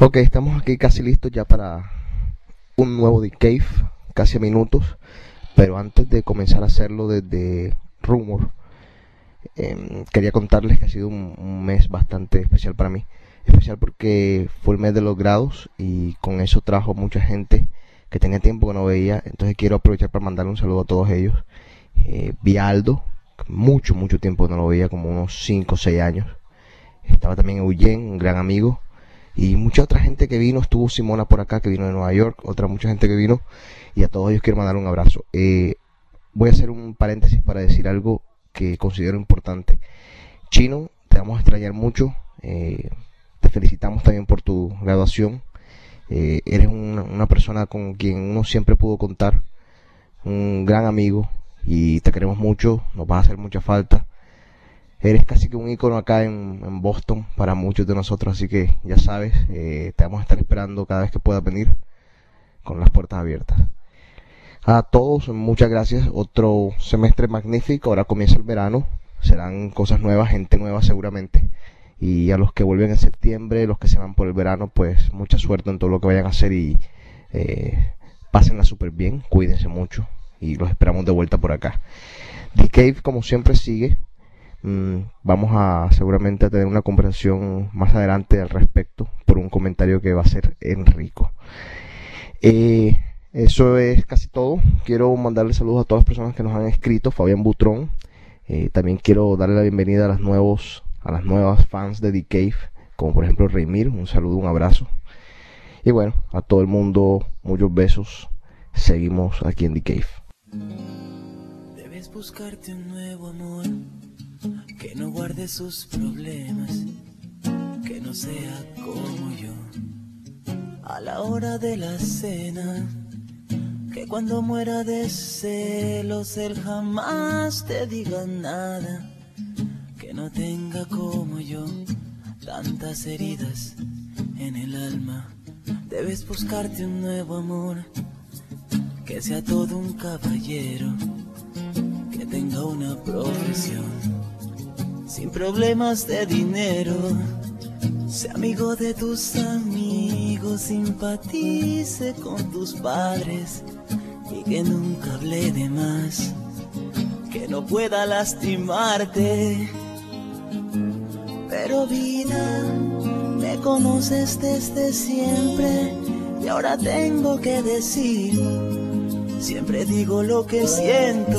Ok, estamos aquí casi listos ya para un nuevo The Cave, casi minutos. Pero antes de comenzar a hacerlo desde Rumor, em, quería contarles que ha sido un, mes bastante especial para mí. Especial porque fue el mes de los grados y con eso trajo mucha gente que tenía tiempo que no veía. Entonces quiero aprovechar para mandarle un saludo a todos ellos. Eh, vi Aldo, mucho, mucho tiempo que no lo veía, como unos 5 o 6 años. Estaba también Eugene, un gran amigo y mucha otra gente que vino, estuvo Simona por acá, que vino de Nueva York, otra mucha gente que vino, y a todos ellos quiero mandar un abrazo. Eh, voy a hacer un paréntesis para decir algo que considero importante. Chino, te vamos a extrañar mucho, eh, te felicitamos también por tu graduación, eh, eres una, una persona con quien uno siempre pudo contar, un gran amigo, y te queremos mucho, nos va a hacer mucha falta eres casi que un icono acá en, Boston para muchos de nosotros, así que ya sabes, eh, te vamos a estar esperando cada vez que puedas venir con las puertas abiertas. A todos, muchas gracias. Otro semestre magnífico. Ahora comienza el verano. Serán cosas nuevas, gente nueva seguramente. Y a los que vuelven en septiembre, los que se van por el verano, pues mucha suerte en todo lo que vayan a hacer y eh, pásenla súper bien. Cuídense mucho y los esperamos de vuelta por acá. The Cave, como siempre, sigue vamos a seguramente a tener una conversación más adelante al respecto por un comentario que va a ser Enrico. Eh, eso es casi todo. Quiero mandarle saludos a todas las personas que nos han escrito. Fabián Butrón. Eh, también quiero darle la bienvenida a las nuevos, a las nuevas fans de The Cave, como por ejemplo Reymir. Un saludo, un abrazo. Y bueno, a todo el mundo, muchos besos. Seguimos aquí en The Cave. Debes buscarte un nuevo amor que no guarde sus problemas, que no sea como yo. A la hora de la cena, que cuando muera de celos él jamás te diga nada, que no tenga como yo tantas heridas en el alma. Debes buscarte un nuevo amor, que sea todo un caballero, que tenga una profesión sin problemas de dinero. Sé amigo de tus amigos, simpatice con tus padres y que nunca hable de más, que no pueda lastimarte. Pero vida, me conoces desde siempre y ahora tengo que decir, siempre digo lo que siento,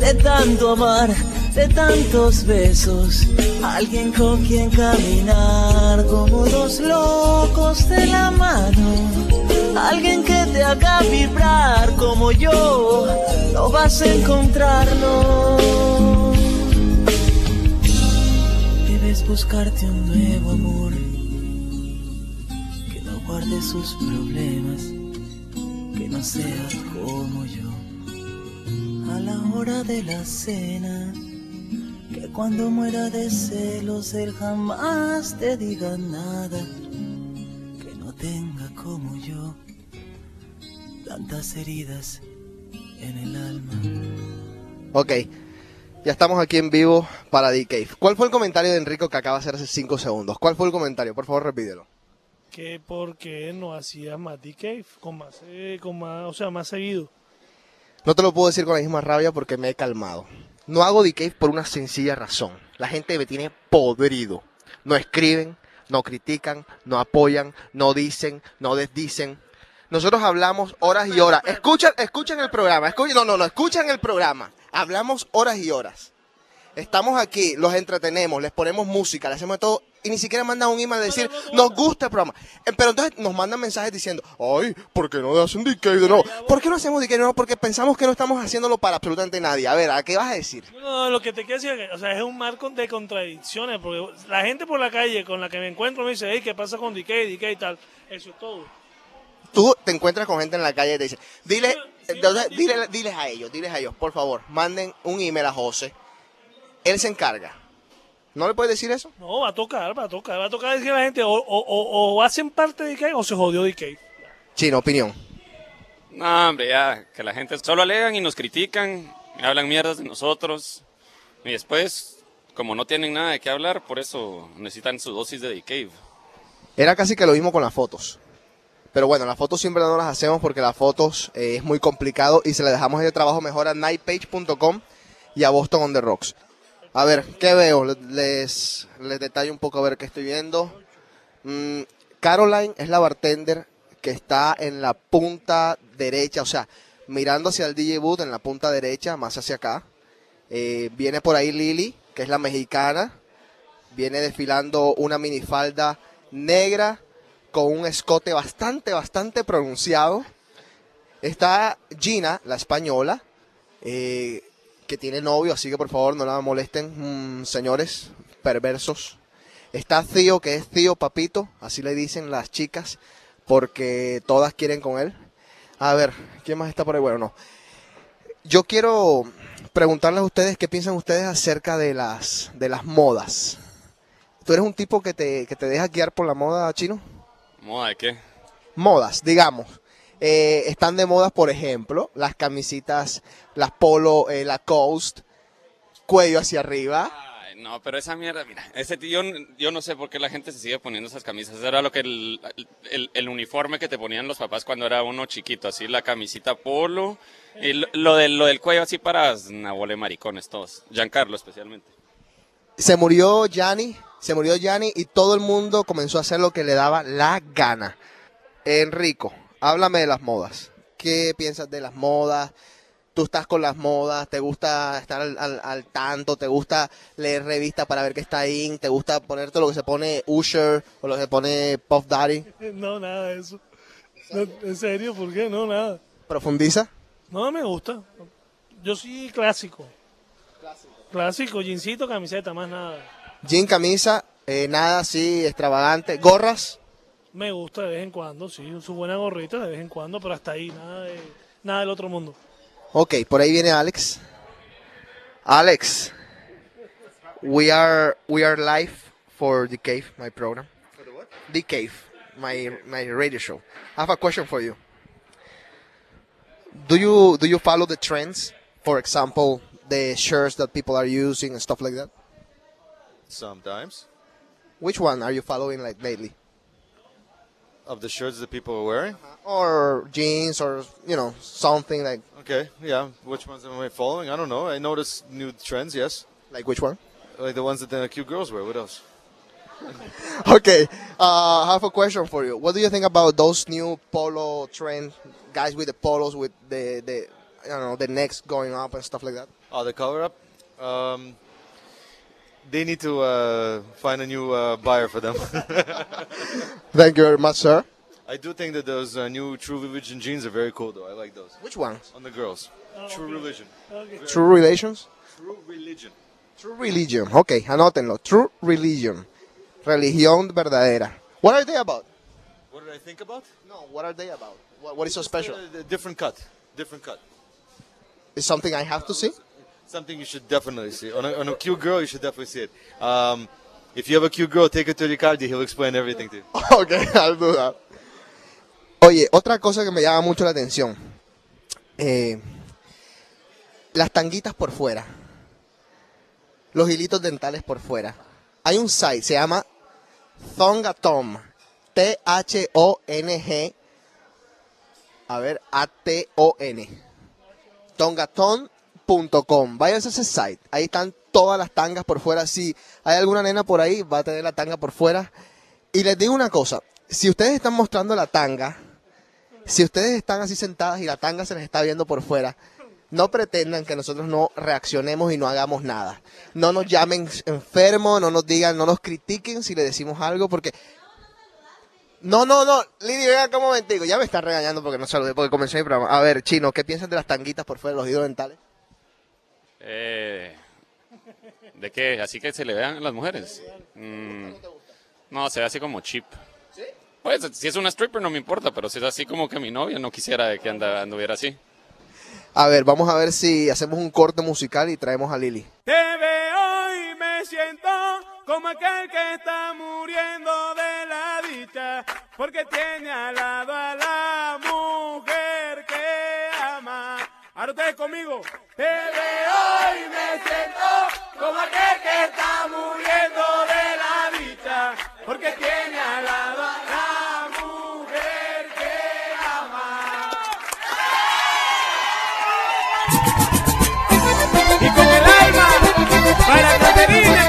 de tanto amar de tantos besos, alguien con quien caminar como dos locos de la mano, Alguien que te haga vibrar como yo, no vas a encontrarlo. Debes buscarte un nuevo amor que no guarde sus problemas, que no sea como yo. A la hora de la cena, que cuando muera de celos él jamás te diga nada, que no tenga como yo tantas heridas en el alma. Ok, ya estamos aquí en vivo para The Cave. ¿Cuál fue el comentario de Enrico que acaba de hacer hace 5 segundos? ¿Cuál fue el comentario? Por favor, repítelo. Que por qué no hacía más D-Cave, con más, eh, con más, o sea, más seguido. No te lo puedo decir con la misma rabia porque me he calmado. No hago Cave por una sencilla razón. La gente me tiene podrido. No escriben, no critican, no apoyan, no dicen, no desdicen. Nosotros hablamos horas y horas. Escuchan, escuchan el programa. No, no, no, escuchan el programa. Hablamos horas y horas. Estamos aquí, los entretenemos, les ponemos música, le hacemos todo y ni siquiera mandan un email a decir, nos gusta el programa. Eh, Pero entonces nos mandan mensajes diciendo, ay, ¿por qué no hacen decay de nuevo? ¿Por qué no hacemos decay de nuevo? Porque pensamos que no estamos haciéndolo para absolutamente nadie. A ver, ¿a qué vas a decir? No, no, lo que te quiero decir, es que, o sea, es un marco de contradicciones, porque la gente por la calle con la que me encuentro me dice, hey, ¿qué pasa con DK, DK y tal? Eso es todo. Tú te encuentras con gente en la calle y te dice, dile, Sí, entonces, sí, dile- diles a ellos, diles a ellos, por favor, manden un email a José. Él se encarga. ¿No le puedes decir eso? No, va a tocar, va a tocar, va a tocar decir a la gente, o, o, o, o hacen parte de DK o se jodió DK. Chino, opinión. No, hombre, ya, que la gente solo alegan y nos critican, y hablan mierdas de nosotros. Y después, como no tienen nada de qué hablar, por eso necesitan su dosis de decave. Era casi que lo mismo con las fotos. Pero bueno, las fotos siempre no las hacemos porque las fotos eh, es muy complicado y se le dejamos el trabajo mejor a nightpage.com y a Boston on the Rocks. A ver, ¿qué veo? Les, les un poco a ver qué estoy viendo. Mm, Caroline es la bartender que está en la punta derecha, o sea, mirando hacia el DJ booth en la punta derecha, más hacia acá. Eh, viene por ahí Lily, que es la mexicana. Viene desfilando una minifalda negra con un escote bastante, bastante pronunciado. Está Gina, la española, eh, que tiene novio, así que por favor no la molesten, mm, señores perversos. Está Tío, que es Tío Papito, así le dicen las chicas, porque todas quieren con él. A ver, ¿quién más está por ahí? Bueno, no. Yo quiero preguntarles a ustedes qué piensan ustedes acerca de las, de las modas. ¿Tú eres un tipo que te, que te deja guiar por la moda chino? ¿Moda de qué? modas, digamos. Eh, están de moda, por ejemplo, las camisitas, las polo, eh, la coast, cuello hacia arriba. Ay, no, pero esa mierda, mira, ese tío, yo no sé por qué la gente se sigue poniendo esas camisas. Eso era lo que el, el- el uniforme que te ponían los papás cuando era uno chiquito, así la camisita polo. Y lo, lo del, lo del cuello así para nabole maricones todos. Giancarlo especialmente. Se murió Gianni, se murió Gianni y todo el mundo comenzó a hacer lo que le daba la gana. Enrico, háblame de las modas. ¿Qué piensas de las modas? ¿Tú estás con las modas? ¿Te gusta estar al, al- al tanto? ¿Te gusta leer revistas para ver qué está ahí? ¿Te gusta ponerte lo que se pone Usher o lo que se pone Puff Daddy? No, nada de eso. No, ¿En serio? ¿Por qué? No, nada. ¿Profundiza? No me gusta. Yo soy clásico. Clásico, jeansito, camiseta, más nada. Jean, camisa, eh, nada así extravagante. ¿Gorras? Me gusta de vez en cuando, sí, su buena gorrita de vez en cuando, pero hasta ahí, nada, de, nada del otro mundo. Ok, por ahí viene Alex. Alex, we are we are live for the cave, my program. For the what? The cave, my my radio show. I have a question for you. Do you do you follow the trends? For example, the shirts that people are using and stuff like that. Sometimes. Which one are you following like lately? Of the shirts that people are wearing? Or jeans, or you know something like Okay, yeah. Which ones am I following? I don't know. I notice new trends, yes. like which one? Like the ones that the cute girls wear. What else? Okay, uh, I have a question for you. What do you think about those new polo trend guys with the polos with the the I don't know the necks going up and stuff like that? Oh, the cover up. Um, they need to uh, find a new uh, buyer for them. Thank you very much, sir. I do think that those uh, new True Religion jeans are very cool, though. I like those Which ones? on the girls. True Religion. True Relations? True Religion. True Religion. Ok, anótenlo. True Religion. Religión verdadera. What are they about? What did I think about? No, what are they about? What, what is so special? Uh, different cut. Different cut. Is something I have to see? Something you should definitely see. On a, on a cute girl, you should definitely see it. Um, if you have a cute girl, take her to Ricardi. He'll explain everything to you. ok, I'll do that. Oye, otra cosa que me llama mucho la atención. Eh, las tanguitas por fuera. Los hilitos dentales por fuera. Hay un site, se llama Thongatom. T-H-O-N-G. A ver, A-T-O-N. Tongaton.com. Váyanse a ese site. Ahí están todas las tangas por fuera. Si hay alguna nena por ahí, va a tener la tanga por fuera. Y les digo una cosa. Si ustedes están mostrando la tanga, si ustedes están así sentadas y la tanga se les está viendo por fuera, no pretendan que nosotros no reaccionemos y no hagamos nada. No nos llamen enfermos, no nos digan, no nos critiquen si le decimos algo, porque... No, no, no, Lili, venga acá un momentico. Ya me están regañando porque no saludé, porque comencé mi programa. A ver, Chino, ¿qué piensas de las tanguitas por fuera de los hilos dentales? Eh, ¿De qué? ¿Así que se le vean las mujeres? Mm, no, se ve así como cheap. Pues si es una stripper no me importa, pero si es así como que mi novia no quisiera que anda, anduviera así. A ver, vamos a ver si hacemos un corte musical y traemos a Lili. Te veo y me siento como aquel que está muriendo de la dicha, porque tiene al lado a la mujer que ama. Ahora ustedes conmigo. Te veo y me siento como aquel que está muriendo de la dicha, porque tiene al lado a la mujer que ama. y con el alma para Caterina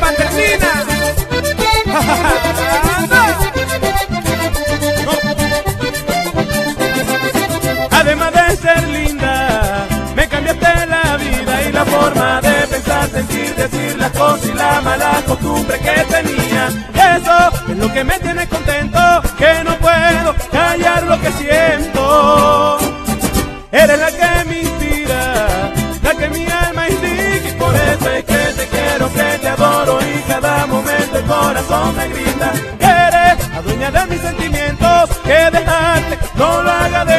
forma de pensar, sentir, decir las cosas y la mala costumbre que tenía. Eso es lo que me tiene contento, que no puedo callar lo que siento. Eres la que me inspira, la que mi alma indica y por eso es que te quiero, que te adoro y cada momento el corazón me grita. Eres la dueña de mis sentimientos, que dejarte no lo haga de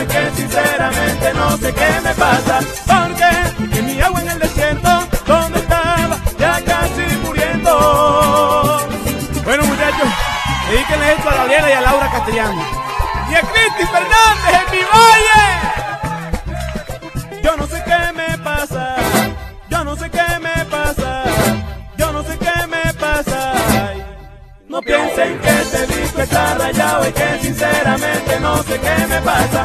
está rayado y que sinceramente no sé qué me pasa. Porque que mi agua en el desierto, donde estaba, ya casi muriendo. Bueno muchachos, dedíquenle esto a Gabriela y a Laura Castellano. Y a Cristi Fernández en mi valle. Yo no sé qué me pasa, yo no sé qué me pasa, yo no sé qué me pasa. No piensen que este disco está rayado y que sinceramente no sé qué me pasa.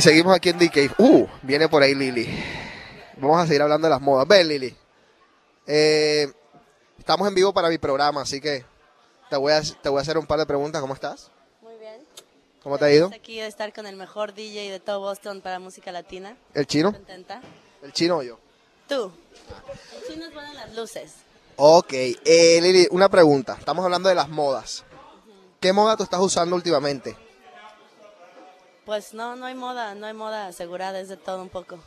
Seguimos aquí en DK. Uh, viene por ahí Lili. Vamos a seguir hablando de las modas. Ven, Lili. Eh, estamos en vivo para mi programa, así que te voy, a, te voy a hacer un par de preguntas. ¿Cómo estás? Muy bien. ¿Cómo te ha ido? Aquí de estar con el mejor DJ de todo Boston para música latina. ¿El chino? Contenta. ¿El chino o yo? Tú. El chino es bueno en las luces. Ok, eh, Lili, una pregunta. Estamos hablando de las modas. ¿Qué moda tú estás usando últimamente? Pues no, no hay moda, no hay moda asegurada, es de todo un poco.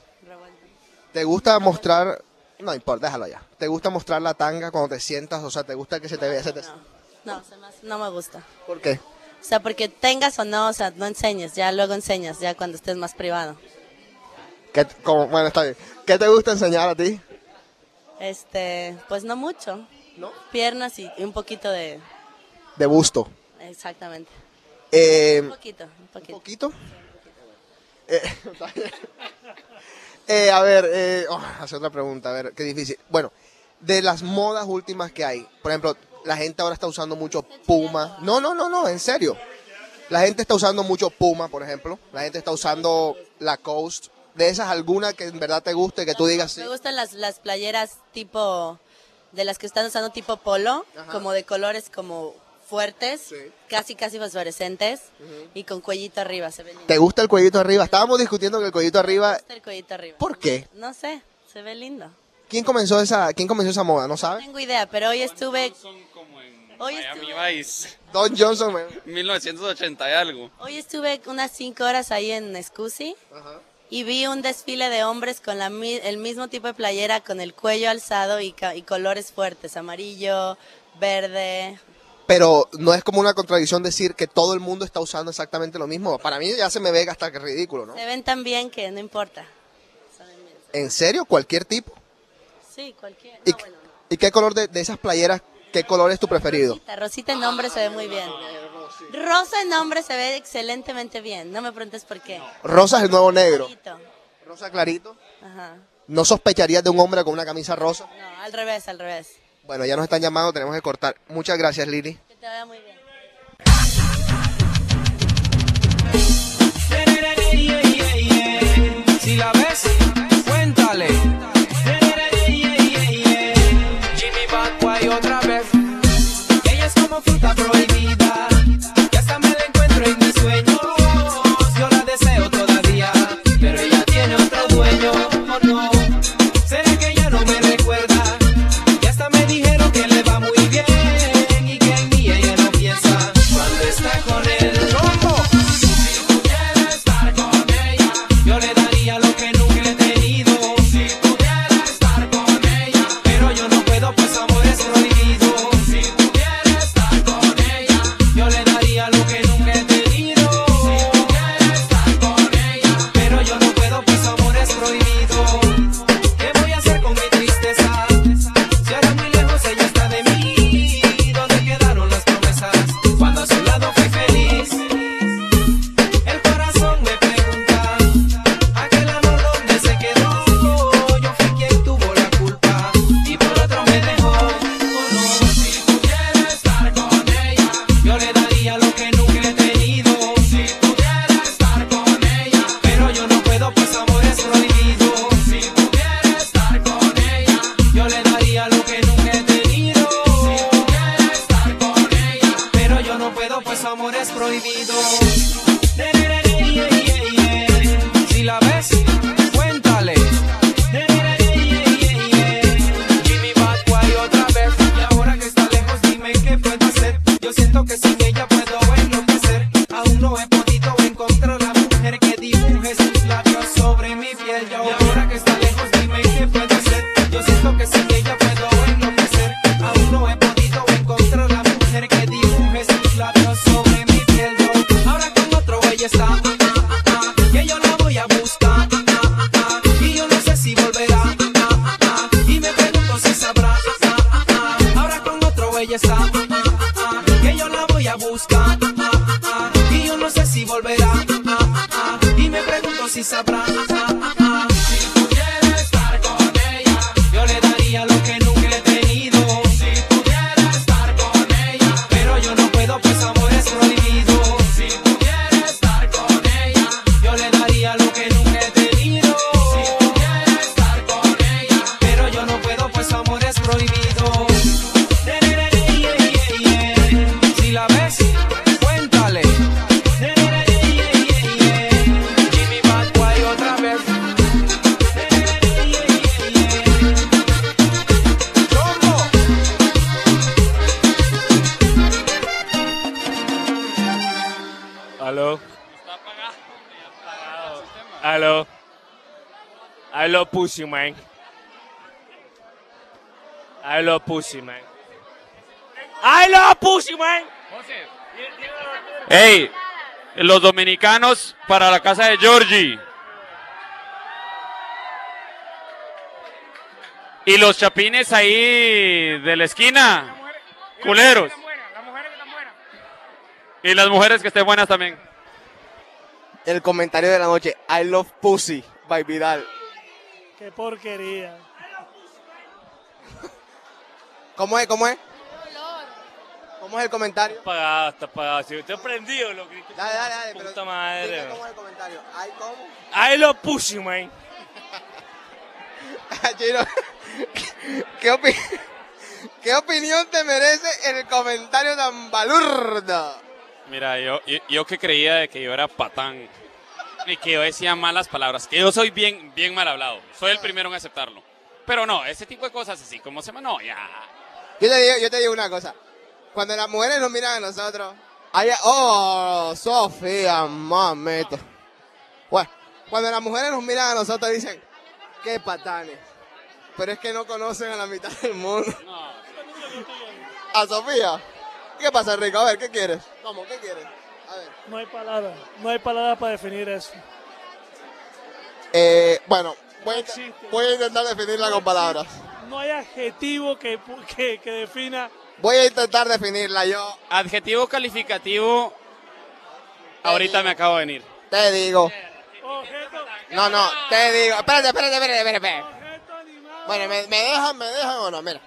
¿Te gusta mostrar... No importa, déjalo ya. ¿Te gusta mostrar la tanga cuando te sientas? O sea, ¿te gusta que se te vea? Se te- No, no, no me gusta. ¿Por qué? O sea, porque tengas o no, o sea, no enseñes, ya luego enseñas, ya cuando estés más privado. ¿Qué, como- bueno, está bien. ¿Qué te gusta enseñar a ti? Este, pues no mucho. ¿No? Piernas y, y un poquito de... De busto. Exactamente. Eh, Un poquito, un ¿Un poquito. Eh. Eh, a ver, eh, oh, hacer otra pregunta, a ver, qué difícil. Bueno, de las modas últimas que hay, por ejemplo, la gente ahora está usando mucho Puma. No, no, no, no, en serio. La gente está usando mucho Puma, por ejemplo. La gente está usando Lacoste. De esas, alguna que en verdad te guste, que tú digas sí. Me gustan las, las playeras tipo, de las que están usando tipo polo, Ajá. como de colores como fuertes, Sí. casi casi fosforescentes y con cuellito arriba, se ve lindo. ¿Te gusta el cuellito arriba? Estábamos discutiendo que el cuellito Me arriba. gusta el cuellito arriba. ¿Por qué? No sé, se ve lindo. ¿Quién comenzó esa, quién comenzó esa moda? ¿No No sabes? tengo idea, pero hoy estuve, como en Hoy Miami estuve- Vice, Don Johnson. me- 1980 y algo. hoy estuve unas cinco horas ahí en Scusi Ajá. y vi un desfile de hombres con la, mi- el mismo tipo de playera, con el cuello alzado y, ca- y colores fuertes, amarillo, verde, Pero no es como una contradicción decir que todo el mundo está usando exactamente lo mismo. Para mí ya se me ve hasta que ridículo, ¿no? Se ven tan bien que no importa. ¿En serio? ¿Cualquier tipo? Sí, cualquier. ¿Y, No, bueno, no. y qué color de, de esas playeras, qué color es tu preferido? Rosita, Rosita en nombre se ve muy bien. Rosa en nombre se ve excelentemente bien. No me preguntes por qué. Rosa es el nuevo negro. Clarito. Rosa clarito. Ajá. ¿No sospecharías de un hombre con una camisa rosa? No, al revés, al revés. Bueno, ya nos están llamando, tenemos que cortar. Muchas gracias, Lili. Que te vaya muy bien. Si la ves, cuéntale. Jimmy otra vez. Ella es como fruta prohibida. Aló. Aló. Aló, pussy, man. Aló, pussy, man. Aló, pussy, man. Hey, los dominicanos para la casa de Georgie. Y los chapines ahí de la esquina, culeros. Y las mujeres que estén buenas también. El comentario de la noche, I love pussy, by Vidal. Qué porquería. ¿Cómo es? ¿Cómo es? ¿Cómo es el comentario? Está apagado, está apagado. Si usted prendido, lo que. Dale, dale, dale. Puta pero madre. ¿Cómo es el comentario? Ay, ¿cómo? I love pussy, man. Chino, ¿qué, opi- ¿qué opinión te merece el comentario tan balurdo? Mira, yo, yo, yo que creía de que yo era patán y que yo decía malas palabras, que yo soy bien, bien mal hablado. Soy el primero en aceptarlo. Pero no, ese tipo de cosas así como se. No, ya. Yo te digo, yo te digo una cosa. Cuando las mujeres nos miran a nosotros, hay, oh, Sofía, mamito. Bueno, cuando las mujeres nos miran a nosotros dicen, qué patanes. Pero es que no conocen a la mitad del mundo. A Sofía. ¿Qué pasa, Rico? A ver, ¿qué quieres? ¿Cómo? ¿Qué quieres? A ver. No hay palabras. No hay palabras para definir eso. Eh, bueno, voy a, existe. voy a intentar definirla con palabras. No hay adjetivo que, que, que defina. Voy a intentar definirla yo. Adjetivo calificativo. Ahorita me acabo de venir. Te digo. Objeto, No, no, te digo. Espérate, espérate, espérate, espérate. espérate. objeto animado. Bueno, ¿me, me dejan, me dejan o no? Mira.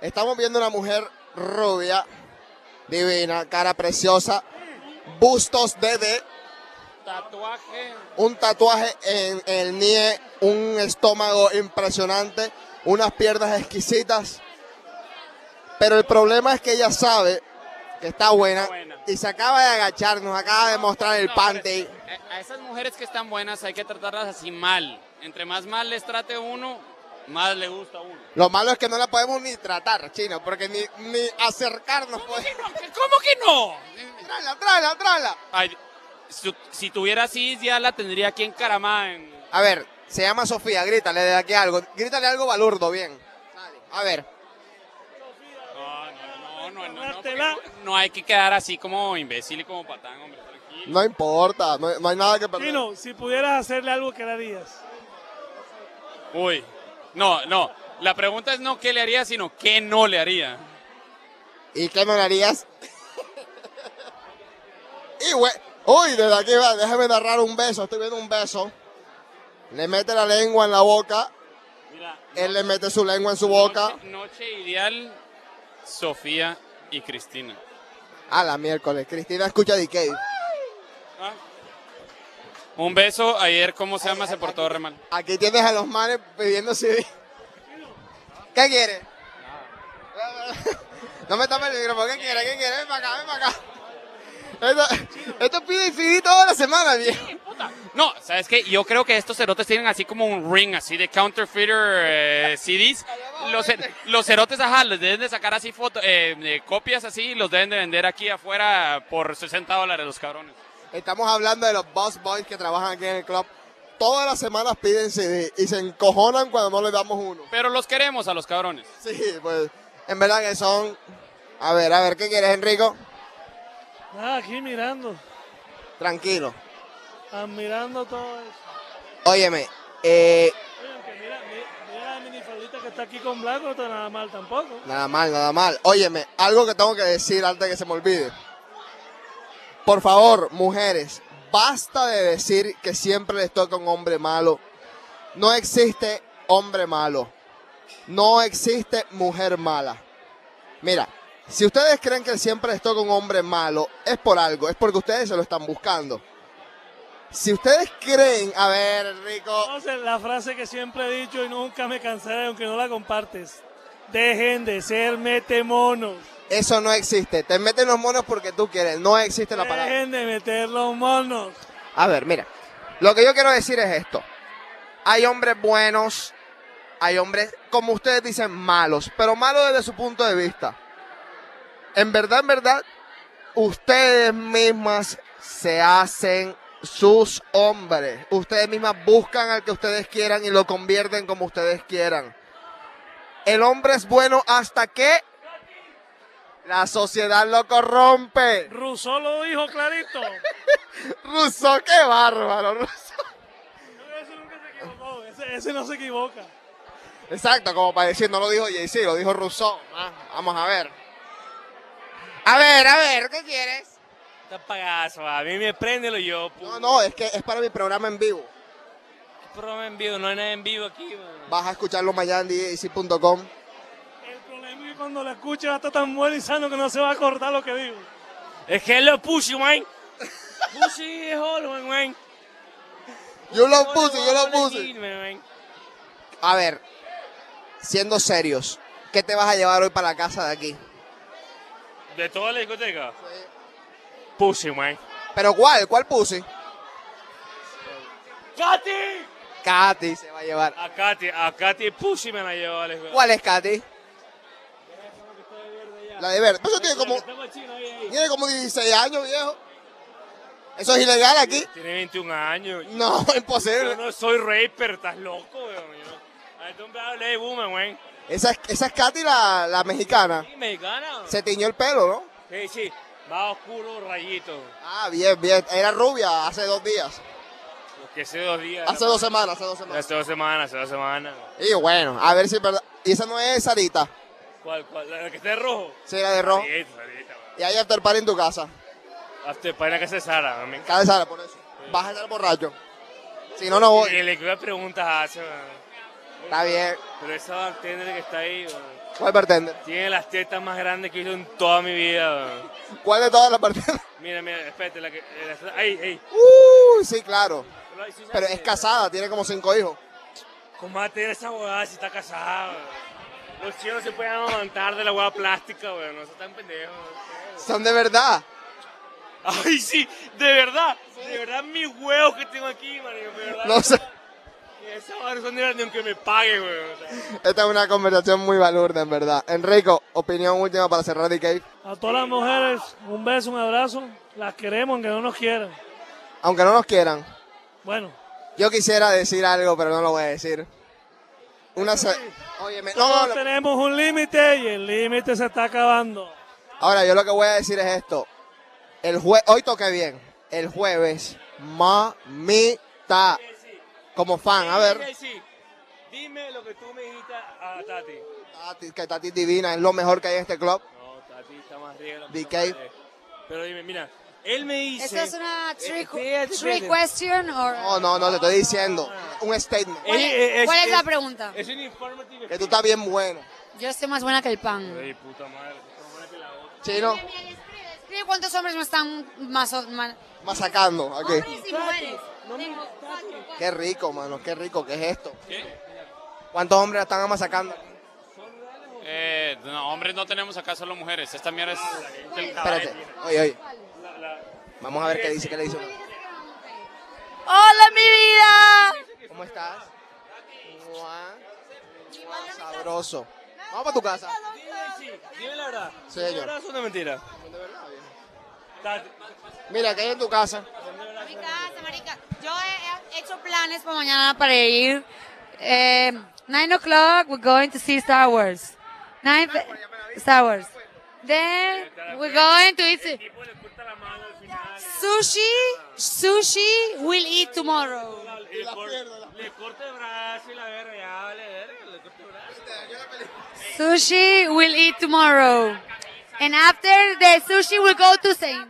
Estamos viendo una mujer rubia, divina, cara preciosa, bustos de D, Tatuaje. un tatuaje en el nie, un estómago impresionante, unas piernas exquisitas. Pero el problema es que ella sabe que está buena, y se acaba de agachar, nos acaba de mostrar el No, es- A a esas mujeres que están buenas hay que tratarlas así mal. Entre más mal les trate uno, más le gusta a uno. Lo malo es que no la podemos ni tratar, chino, porque ni, ni acercarnos podemos. ¿Cómo que no? Tráela, tráela, tráela. Ay, su- si tuviera así, ya la tendría aquí encaramada en... A ver, se llama Sofía, grítale de aquí algo. Grítale algo balurdo, bien. A ver. No, no, no, no, no, no hay que quedar así como imbécil y como patán, hombre. tranquilo. No importa, no, no hay nada que perder. Chino, si pudieras hacerle algo, ¿qué harías? Uy, no, no. La pregunta es no qué le haría, sino qué no le haría. ¿Y qué no le harías? y güey, uy, desde aquí va, déjame narrar un beso, estoy viendo un beso. Le mete la lengua en la boca, Mira, él le mete su lengua en su boca. Noche, noche ideal, Sofía y Cristina. A la miércoles, Cristina escucha DK. Un beso, ayer, ¿cómo se llama? Se portó re mal. Aquí tienes a los manes pidiendo CD. ¿Qué quiere? No me tapes el micrófono, ¿qué quiere? ¿Qué quiere? Ven para acá, ven para acá. Esto, esto pide CD toda la semana, viejo. No, ¿sabes qué? Yo creo que estos cerotes tienen así como un ring, así de counterfeiter eh, CDs. Los, los cerotes, ajá, les deben de sacar así fotos, eh, eh, copias así, y los deben de vender aquí afuera por 60 dólares los cabrones. Estamos hablando de los boss boys que trabajan aquí en el club. Todas las semanas piden CD y se encojonan cuando no les damos uno. Pero los queremos a los cabrones. Sí, pues en verdad que son... A ver, a ver, ¿qué quieres, Enrico? Nada, aquí mirando, Tranquilo. admirando todo eso. Óyeme, eh, Oye, mira, mira la minifaldita que está aquí con blanco, no está nada mal tampoco. Nada mal, nada mal. Óyeme, algo que tengo que decir antes de que se me olvide. Por favor, mujeres, basta de decir que siempre les toca un hombre malo. No existe hombre malo. No existe mujer mala. Mira, si ustedes creen que siempre les toca un hombre malo, es por algo, es porque ustedes se lo están buscando. Si ustedes creen, a ver, Rico, Entonces, la frase que siempre he dicho y nunca me cansaré, aunque no la compartes. Dejen de ser metemonos. Eso no existe. Te meten los monos porque tú quieres. No existe la palabra. Dejen de meter los monos. A ver, mira, lo que yo quiero decir es esto. Hay hombres buenos, hay hombres, como ustedes dicen, malos, pero malos desde su punto de vista. En verdad, en verdad, ustedes mismas se hacen sus hombres. Ustedes mismas buscan al que ustedes quieran y lo convierten como ustedes quieran. El hombre es bueno hasta que la sociedad lo corrompe. Rousseau lo dijo clarito. Rousseau, qué bárbaro. Rousseau. Ese nunca se equivocó. Ese, ese no se equivoca. Exacto, como para decir, no lo dijo Jay-Z, lo dijo Rousseau. Ah, vamos a ver. A ver, a ver, ¿qué quieres? Está pagazo, a mí me prende lo yo. No, no, es que es para mi programa en vivo. ¿Qué programa en vivo? No hay nada en vivo aquí, man. Vas a escucharlo mañana en djc.com. Que cuando lo escuche va a estar tan bueno y sano que no se va a acordar lo que digo. Es que él lo puso, man. Pussy es all, man, man. Yo lo puse, yo lo puse. A ver, siendo serios, ¿qué te vas a llevar hoy para la casa de aquí? ¿De toda la discoteca? Pussy, man. ¿Pero cuál? ¿Cuál puse? ¡Katy! Katy se va a llevar. A Katy, a Katy Pussy me la llevó, Alex. ¿Cuál es Katy? La de verde. Pero eso tiene como, tiene como 16 años, viejo. Eso es ilegal aquí. Tiene 21 años. No, imposible. Yo no soy raper, estás loco, weón. De woman, weón. Esa es, esa es Katy, la, la mexicana. Sí, mexicana. Se tiñó el pelo, ¿no? Sí, sí. Va oscuro, rayito. Ah, bien, bien. Era rubia hace dos días. Que hace dos días. Hace dos semanas, hace dos semanas. Hace dos semanas, hace dos semanas. Y bueno, a ver si es verdad. Y esa no es Sarita. ¿Cuál, cuál? ¿La que está de rojo? Sí, la de rojo. Sí. Y hay after party en tu casa. Hasta para que se Sara, mami. Cada de Sara, por eso. Vas a estar borracho. Si no, no voy. Y le que preguntas hace, weón. Está bien. Pero esa bartender que está ahí, weón, ¿Cuál bartender? tiene las tetas más grandes que he visto en toda mi vida, weón. ¿Cuál de todas las bartenders? Mira, mira, espérate, la que... eh, la- ¡Ey, ey! Uy, sí, claro. Pero sí es casada, tiene como cinco hijos. ¿Cómo va a tener esa abogada si está casada? weón? Los chinos se pueden amamantar de la hueá plástica, weón. No sean tan pendejos. Son de verdad. Ay, sí, de verdad. De verdad, mis huevos que tengo aquí, marico. De verdad. No sé. Esa madre son de ni aunque me pague, weón. o sea. Esta es una conversación muy balurda, en verdad. Enrico, opinión última para cerrar The Cave. A todas las mujeres, un beso, un abrazo. Las queremos aunque no nos quieran. Aunque no nos quieran, Bueno, yo quisiera decir algo, pero no lo voy a decir. Una se... Óyeme, no, todos no, no. tenemos un límite y el límite se está acabando. Ahora, yo lo que voy a decir es esto. El jue... Hoy toqué bien. El jueves, mamita. Como fan, a ver. Dime lo que tú me dijiste a Tati. Tati, que Tati es divina, es lo mejor que hay en este club. No, Tati está más rica. DK. Pero dime, mira, él me dice... ¿Esta es una trick, Espérate, trick question or- No, no, no, te estoy diciendo. Un statement. ¿Cuál, Eh, eh, es- cuál es la pregunta? Es un informativo. Que tú estás bien bueno. Yo estoy más buena que el pan. Ay, puta madre. está buena que la otra. Chino, Escribe cuántos hombres me están más... más masacando aquí. hombres y mujeres. Tengo cuatro. Qué rico, mano, qué rico, ¿qué es esto? ¿Cuántos hombres están amasacando? Eh, no, hombres no tenemos acá, solo mujeres. Esta mierda es del Espérate, oye, oye. Vamos a ver qué dice, qué le dice. uno. ¡Hola, mi vida! ¿Cómo estás? Mua. Mua, Sabroso. Vamos para tu casa. Dime la verdad. Sí, ¿Es señor. verdad o es una mentira? Tati, Mira, ¿qué hay en tu casa? Mi casa, marica. Yo he he hecho planes para mañana para ir. Eh, nine o'clock, we're going to see Star Wars. Nine, Star Wars. Then we're going to eat sushi. Sushi we'll eat tomorrow. le, cor- le corta el brazo y la verga, ya vale verga, le corta el brazo. Sushi we'll eat tomorrow. And after the sushi, we'll go to Saint.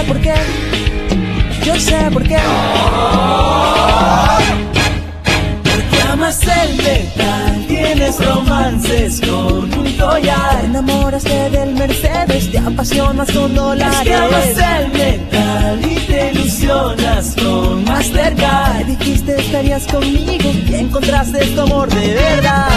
Sé por qué. Yo sé por qué. Porque amas el metal, tienes romances con un collar. Te enamoraste del Mercedes, te apasionas con dólares. Es que amas el metal y te ilusionas con Mastercard. Me dijiste estarías conmigo y encontraste tu amor de verdad.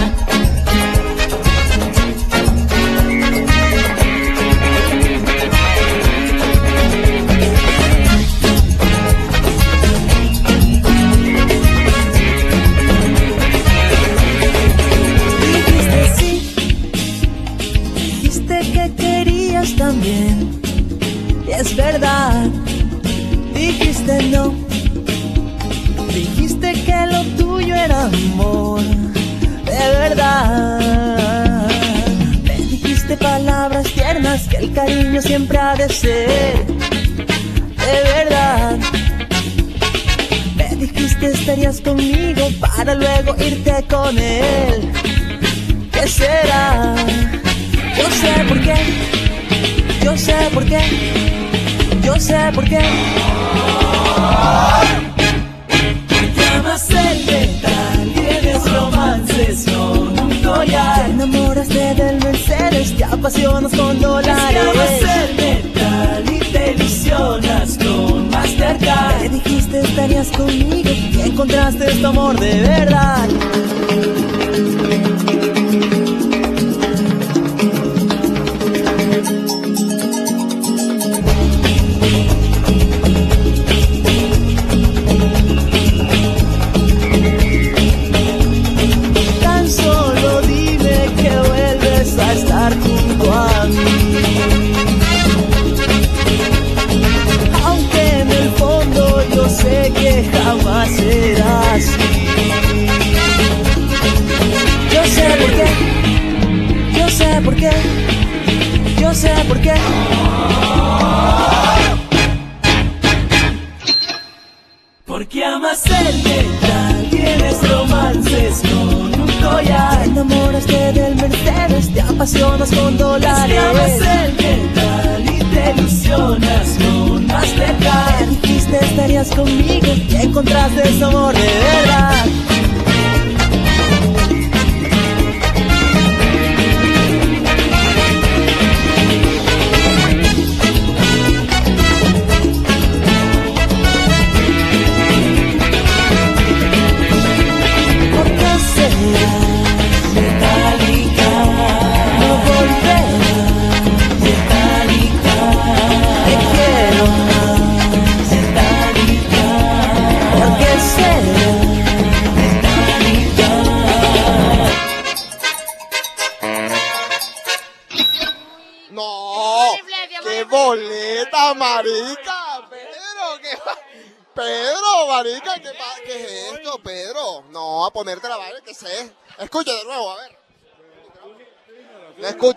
Palabras tiernas que el cariño siempre ha de ser, de verdad. Me dijiste estarías conmigo para luego irte con él. ¿Qué será? Yo sé por qué, yo sé por qué, yo sé por qué. Apasionas con dólares. El metal y te ilusionas con Mastercard. Me dijiste estarías conmigo y encontraste tu amor de verdad. Apasionas con dólares.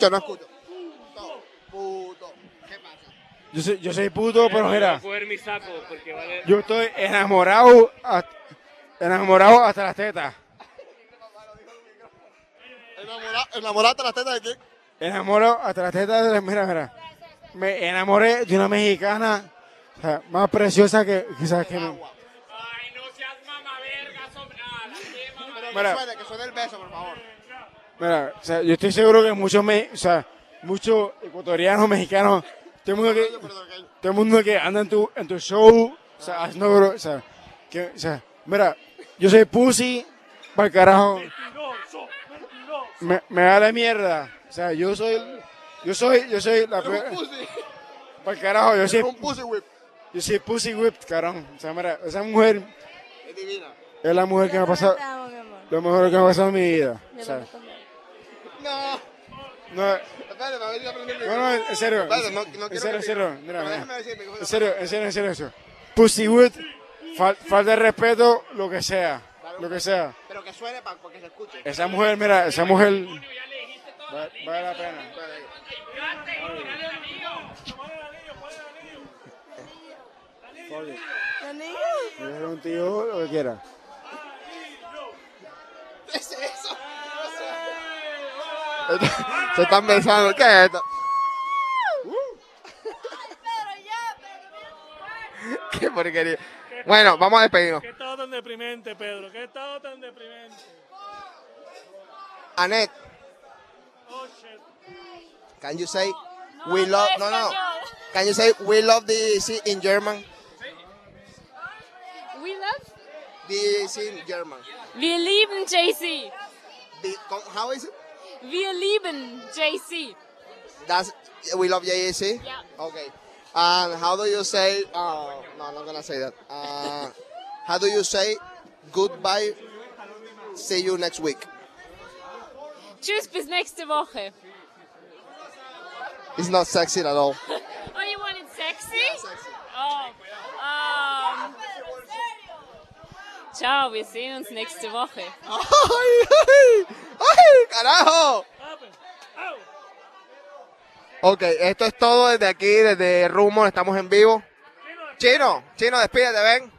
Escucho, no escucho. Puto, puto. ¿Qué pasa? Yo soy, yo soy puto, pero mira, yo estoy enamorado, hasta- enamorado hasta las tetas. Enamora- ¿Enamoraste las tetas de quién? Enamorado hasta las tetas de, mira, mira. Me enamoré de una mexicana o sea, más preciosa que quizás que... Pero Mira. que suene, que suene el beso, por favor. Mira, o sea, yo estoy seguro que muchos, me, o sea, muchos ecuatorianos, mexicanos, todo el mundo que, todo el mundo que anda en tu, en tu show, o sea, haciendo, bro- o sea, que, o sea, mira, yo soy pussy, para el carajo, me, me da la mierda, o sea, yo soy, yo soy, yo soy la, para el carajo, yo soy, un pussy whip. yo soy pussy whipped, carajo, o sea, mira, esa mujer Es divina. es la mujer que me ha pasado, lo mejor que me ha pasado en mi vida, o sea, No. no, Espérate, a aprendí el No, no, en serio. Espérate, no, no en serio, en serio. Mira, mira. En serio, en serio, en serio eso. Pussywood, fal- falta de respeto, lo que sea. Lo que sea. Pero que suene para que se escuche. Esa mujer, mira, esa mujer. va- Vale la pena. Soy un tío, lo que quiera. ¿Qué es eso? Se están besando. ¿Qué es esto? Qué porquería. Bueno, vamos a despedirnos. ¿Qué estado tan deprimente, Pedro? ¿Qué estado tan deprimente? Anet, Oh, shit. can you say we love? No, no. Can you say we love DC in German? We love? DC in German. Wir lieben JC. The- how is it? Wir lieben JC. That's we love JC. Yeah. Okay. And how do you say? Uh, no, I'm not gonna say that. Uh, how do you say goodbye? See you next week. Tschüss, bis nächste Woche. It's not sexy at all. Oh, you want it sexy? Oh, um. Ciao, wir sehen uns nächste Woche. ¡Ay, ay! ¡Ay, carajo! Ok, esto es todo desde aquí, desde Rumor, estamos en vivo. Chino, Chino, despídete, ven.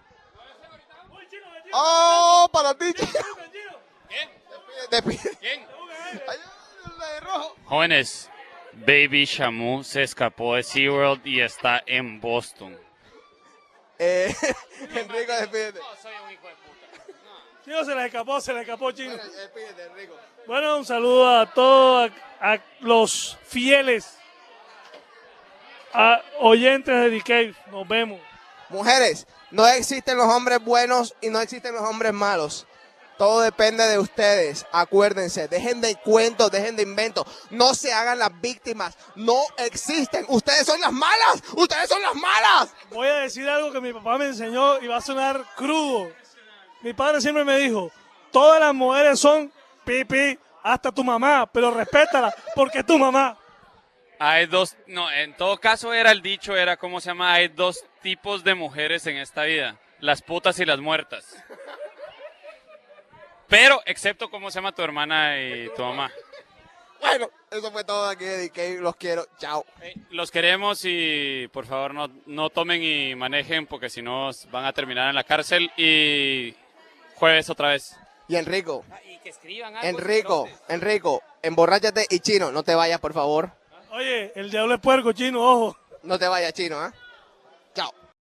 ¡Oh, para ti, Chino! Despídete. ¿Quién? Jóvenes, Baby Shamu se escapó de SeaWorld y está en Boston. Eh, Enrico, despídete. Chino se le escapó, se le escapó, Chino. Despídete, Enrico. Bueno, un saludo a todos, a, a los fieles a oyentes de Decay. Nos vemos. Mujeres, no existen los hombres buenos y no existen los hombres malos. Todo depende de ustedes. Acuérdense, dejen de cuentos, dejen de inventos. No se hagan las víctimas. No existen. Ustedes son las malas. Ustedes son las malas. Voy a decir algo que mi papá me enseñó y va a sonar crudo. Mi padre siempre me dijo, todas las mujeres son pipi, hasta tu mamá, pero respétala porque es tu mamá. Hay dos, no, en todo caso era el dicho, era cómo se llama, hay dos tipos de mujeres en esta vida, las putas y las muertas. Pero, excepto cómo se llama tu hermana y tu mamá. Bueno, eso fue todo aquí de DK. Los quiero. Chao. Los queremos y por favor no, no tomen y manejen porque si no van a terminar en la cárcel y jueves otra vez. Y Enrico. que escriban algo. Enrico, Enrico, emborráchate y chino, no te vayas, por favor. Oye, el diablo es puerco, chino, ojo. No te vayas, chino, ¿ah?